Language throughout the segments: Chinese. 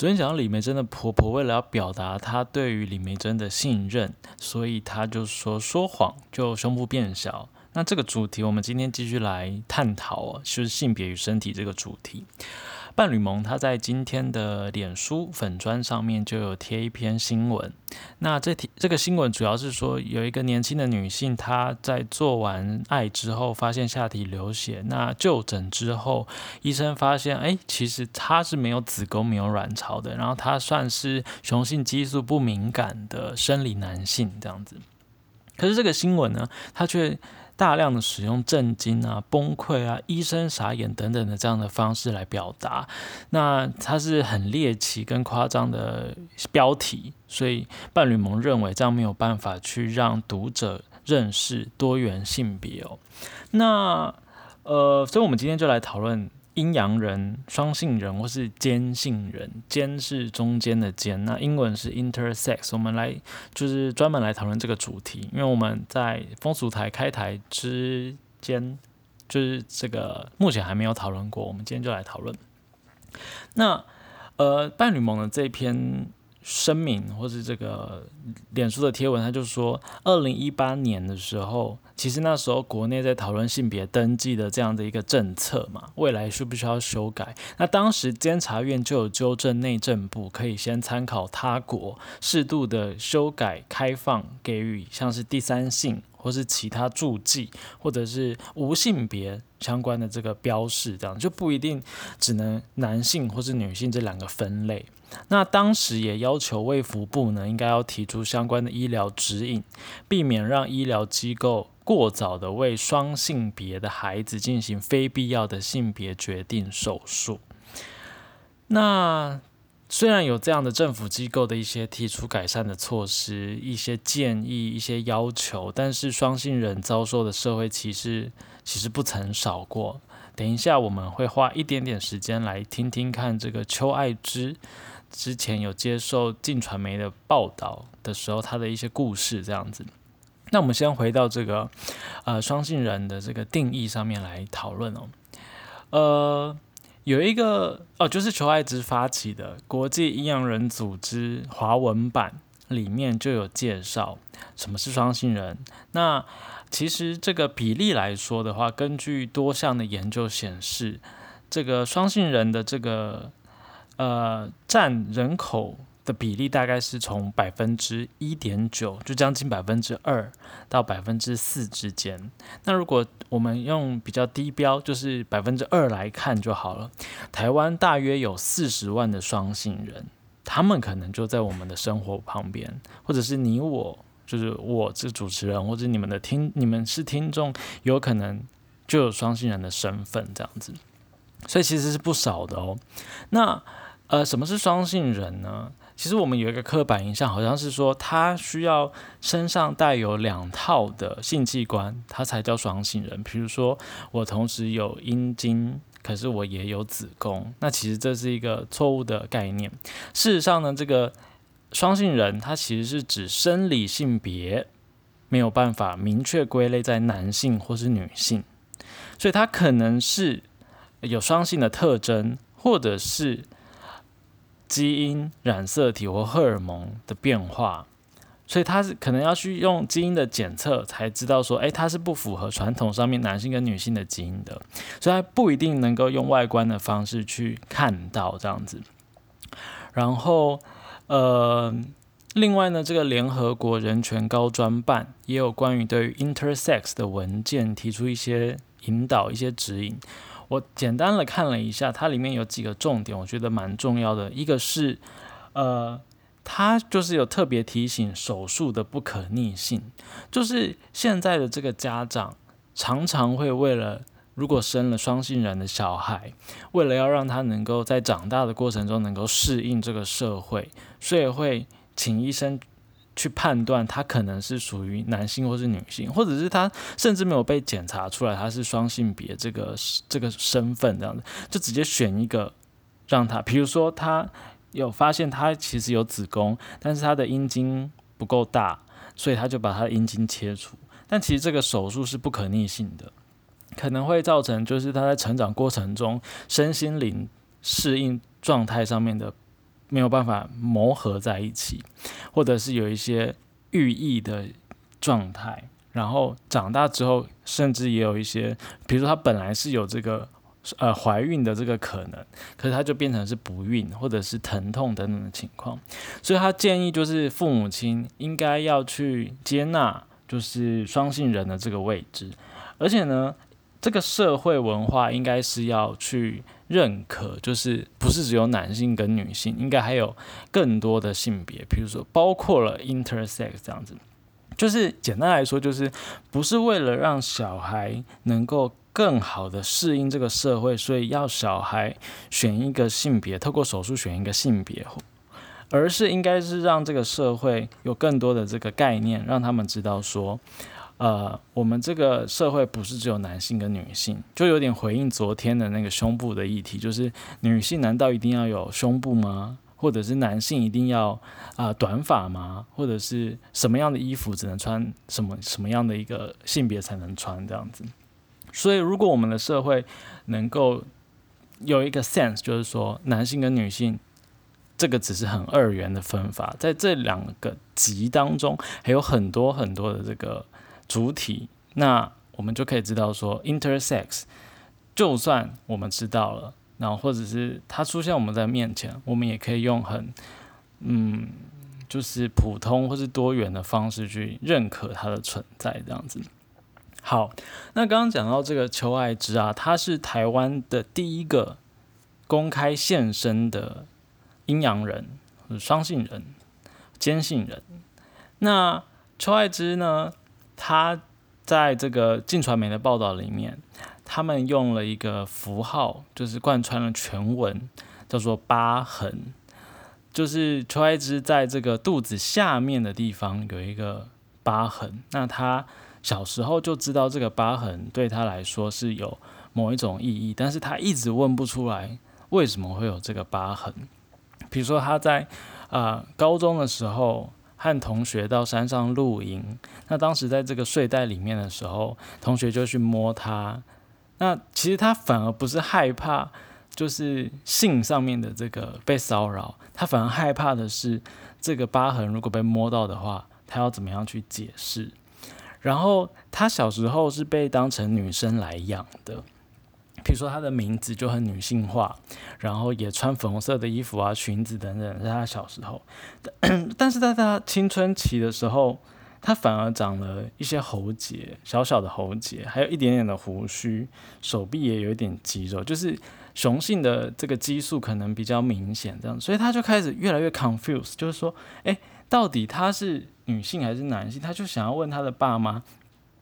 昨天讲到李梅珍的婆婆，为了要表达她对于李梅珍的信任，所以她就说说谎就胸部变小。那这个主题，我们今天继续来探讨哦，就是性别与身体这个主题。伴侣盟他在今天的脸书粉砖上面就有贴一篇新闻。那这题这个新闻主要是说，有一个年轻的女性，她在做完爱之后发现下体流血，那就诊之后，医生发现，哎，其实她是没有子宫、没有卵巢的，然后她算是雄性激素不敏感的生理男性这样子。可是这个新闻呢，它却大量的使用震惊啊、崩溃啊、医生傻眼等等的这样的方式来表达，那它是很猎奇跟夸张的标题，所以伴侣盟认为这样没有办法去让读者认识多元性别哦。那呃，所以我们今天就来讨论。阴阳人、双性人或是兼性人，兼是中间的兼，那英文是 intersex。我们来就是专门来讨论这个主题，因为我们在风俗台开台之间，就是这个目前还没有讨论过，我们今天就来讨论。那呃，伴侣盟的这篇。声明或是这个脸书的贴文，他就说，二零一八年的时候，其实那时候国内在讨论性别登记的这样的一个政策嘛，未来需不需要修改？那当时监察院就有纠正内政部，可以先参考他国适度的修改开放，给予像是第三性或是其他注记，或者是无性别相关的这个标识，这样就不一定只能男性或是女性这两个分类。那当时也要求卫福部呢，应该要提出相关的医疗指引，避免让医疗机构过早的为双性别的孩子进行非必要的性别决定手术。那虽然有这样的政府机构的一些提出改善的措施、一些建议、一些要求，但是双性人遭受的社会歧视其实不曾少过。等一下我们会花一点点时间来听听看这个邱爱芝。之前有接受晋传媒的报道的时候，他的一些故事这样子。那我们先回到这个呃双性人的这个定义上面来讨论哦。呃，有一个哦，就是求爱之发起的国际阴阳人组织华文版里面就有介绍什么是双性人。那其实这个比例来说的话，根据多项的研究显示，这个双性人的这个。呃，占人口的比例大概是从百分之一点九，就将近百分之二到百分之四之间。那如果我们用比较低标，就是百分之二来看就好了。台湾大约有四十万的双性人，他们可能就在我们的生活旁边，或者是你我，就是我这主持人，或者你们的听，你们是听众，有可能就有双性人的身份这样子。所以其实是不少的哦。那呃，什么是双性人呢？其实我们有一个刻板印象，好像是说他需要身上带有两套的性器官，他才叫双性人。比如说，我同时有阴茎，可是我也有子宫，那其实这是一个错误的概念。事实上呢，这个双性人，它其实是指生理性别没有办法明确归类在男性或是女性，所以它可能是有双性的特征，或者是。基因染色体或荷尔蒙的变化，所以他是可能要去用基因的检测才知道说，哎，它是不符合传统上面男性跟女性的基因的，所以他不一定能够用外观的方式去看到这样子。然后，呃，另外呢，这个联合国人权高专办也有关于对于 intersex 的文件提出一些引导、一些指引。我简单的看了一下，它里面有几个重点，我觉得蛮重要的。一个是，呃，它就是有特别提醒手术的不可逆性，就是现在的这个家长常常会为了如果生了双性人的小孩，为了要让他能够在长大的过程中能够适应这个社会，所以会请医生。去判断他可能是属于男性或是女性，或者是他甚至没有被检查出来他是双性别这个这个身份这样子，就直接选一个让他，比如说他有发现他其实有子宫，但是他的阴茎不够大，所以他就把他的阴茎切除。但其实这个手术是不可逆性的，可能会造成就是他在成长过程中身心灵适应状态上面的没有办法磨合在一起，或者是有一些寓意的状态。然后长大之后，甚至也有一些，比如说他本来是有这个呃怀孕的这个可能，可是他就变成是不孕或者是疼痛等等的情况。所以他建议就是父母亲应该要去接纳就是双性人的这个位置，而且呢，这个社会文化应该是要去。认可就是不是只有男性跟女性，应该还有更多的性别，比如说包括了 intersex 这样子。就是简单来说，就是不是为了让小孩能够更好的适应这个社会，所以要小孩选一个性别，透过手术选一个性别，而是应该是让这个社会有更多的这个概念，让他们知道说。呃，我们这个社会不是只有男性跟女性，就有点回应昨天的那个胸部的议题，就是女性难道一定要有胸部吗？或者是男性一定要啊短发吗？或者是什么样的衣服只能穿什么什么样的一个性别才能穿这样子？所以，如果我们的社会能够有一个 sense，就是说男性跟女性这个只是很二元的分法，在这两个级当中还有很多很多的这个。主体，那我们就可以知道说，intersex，就算我们知道了，然后或者是它出现我们在面前，我们也可以用很，嗯，就是普通或是多元的方式去认可它的存在，这样子。好，那刚刚讲到这个邱爱芝啊，他是台湾的第一个公开现身的阴阳人，双性人、兼性人。那邱爱芝呢？他在这个晋传媒的报道里面，他们用了一个符号，就是贯穿了全文，叫做疤痕。就是邱爱芝在这个肚子下面的地方有一个疤痕。那他小时候就知道这个疤痕对他来说是有某一种意义，但是他一直问不出来为什么会有这个疤痕。比如说他在啊高中的时候。和同学到山上露营，那当时在这个睡袋里面的时候，同学就去摸他。那其实他反而不是害怕，就是性上面的这个被骚扰，他反而害怕的是这个疤痕如果被摸到的话，他要怎么样去解释？然后他小时候是被当成女生来养的。比如说，她的名字就很女性化，然后也穿粉红色的衣服啊、裙子等等，在她小时候。但 是在她青春期的时候，她反而长了一些喉结，小小的喉结，还有一点点的胡须，手臂也有一点肌肉，就是雄性的这个激素可能比较明显，这样，所以她就开始越来越 confused，就是说，哎，到底她是女性还是男性？她就想要问她的爸妈。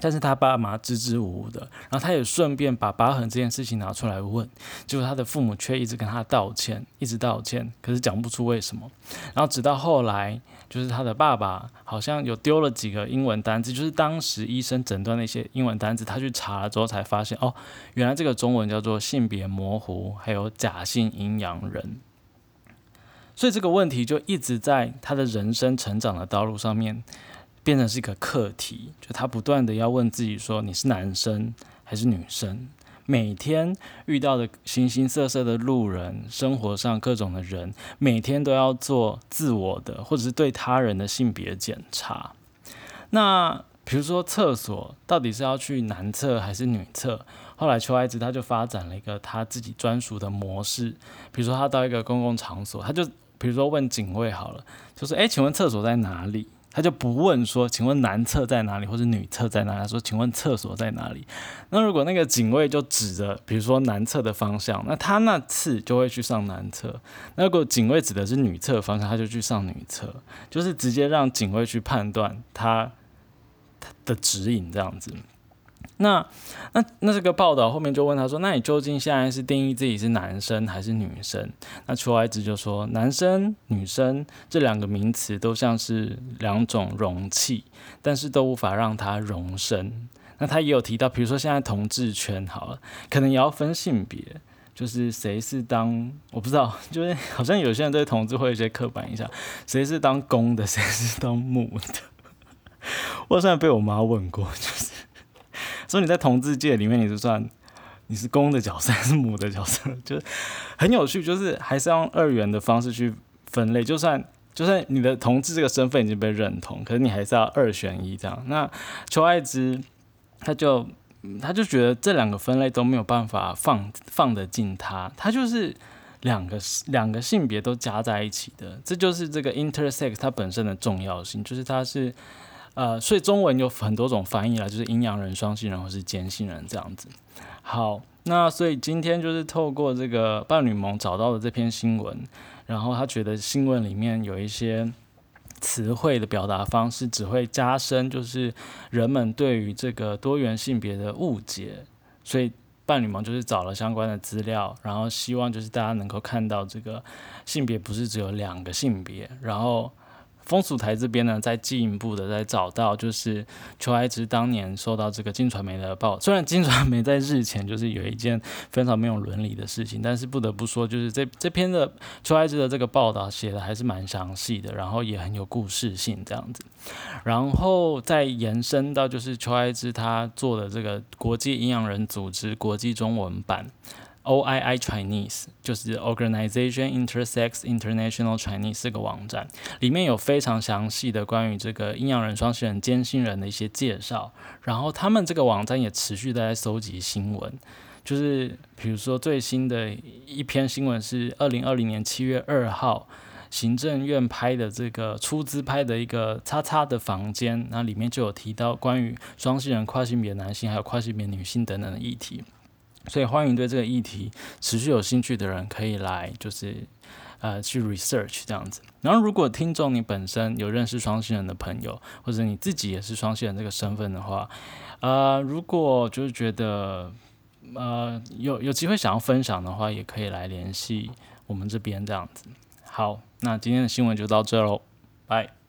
但是他爸妈支支吾吾的，然后他也顺便把疤痕这件事情拿出来问，结果他的父母却一直跟他道歉，一直道歉，可是讲不出为什么。然后直到后来，就是他的爸爸好像有丢了几个英文单字，就是当时医生诊断那些英文单字，他去查了之后才发现，哦，原来这个中文叫做性别模糊，还有假性阴阳人。所以这个问题就一直在他的人生成长的道路上面。变成是一个课题，就他不断的要问自己说：你是男生还是女生？每天遇到的形形色色的路人，生活上各种的人，每天都要做自我的或者是对他人的性别检查。那比如说厕所到底是要去男厕还是女厕？后来邱爱子他就发展了一个他自己专属的模式。比如说他到一个公共场所，他就比如说问警卫好了，就是诶，请问厕所在哪里？他就不问说，请问男厕在哪里，或者女厕在哪里？他说，请问厕所在哪里？那如果那个警卫就指着，比如说男厕的方向，那他那次就会去上男厕。那如果警卫指的是女厕方向，他就去上女厕，就是直接让警卫去判断他的指引这样子。那那那这个报道后面就问他说：“那你究竟现在是定义自己是男生还是女生？”那邱爱子就说：“男生、女生这两个名词都像是两种容器，但是都无法让它容身。”那他也有提到，比如说现在同志圈好了，可能也要分性别，就是谁是当我不知道，就是 好像有些人对同志会有些刻板印象，谁是当公的，谁是当母的。我好像被我妈问过，所以你在同志界里面，你是算你是公的角色还是母的角色？就是很有趣，就是还是用二元的方式去分类，就算就算你的同志这个身份已经被认同，可是你还是要二选一这样。那邱爱之他就他就觉得这两个分类都没有办法放放得进他，他就是两个两个性别都加在一起的，这就是这个 intersex 它本身的重要性，就是它是呃，所以中文有很多种翻译啦，就是阴阳人、双性人或是间性人这样子。好。那所以今天就是透过这个伴侣盟找到的这篇新闻，然后他觉得新闻里面有一些词汇的表达方式只会加深就是人们对于这个多元性别的误解，所以伴侣盟就是找了相关的资料，然后希望就是大家能够看到这个性别不是只有两个性别，然后。风俗台这边呢，在进一步的在找到，就是邱爱芝当年受到这个金传媒的报，虽然金传媒在日前就是有一件非常没有伦理的事情，但是不得不说，就是这 这篇的邱爱芝的这个报道写的还是蛮详细的，然后也很有故事性这样子，然后再延伸到就是邱爱芝他做的这个国际营养人组织国际中文版。OII Chinese 就是 Organization Intersex International Chinese 这个网站，里面有非常详细的关于这个阴阳人、双性人、兼性人的一些介绍。然后他们这个网站也持续在搜集新闻，就是比如说最新的一篇新闻是二零二零年七月二号行政院拍的这个出资拍的一个叉叉的房间，那里面就有提到关于双性人、跨性别男性还有跨性别女性等等的议题。所以欢迎对这个议题持续有兴趣的人可以来，就是呃去 research 这样子。然后如果听众你本身有认识双性人的朋友，或者你自己也是双性人这个身份的话，呃，如果就是觉得呃有有机会想要分享的话，也可以来联系我们这边这样子。好，那今天的新闻就到这喽，拜。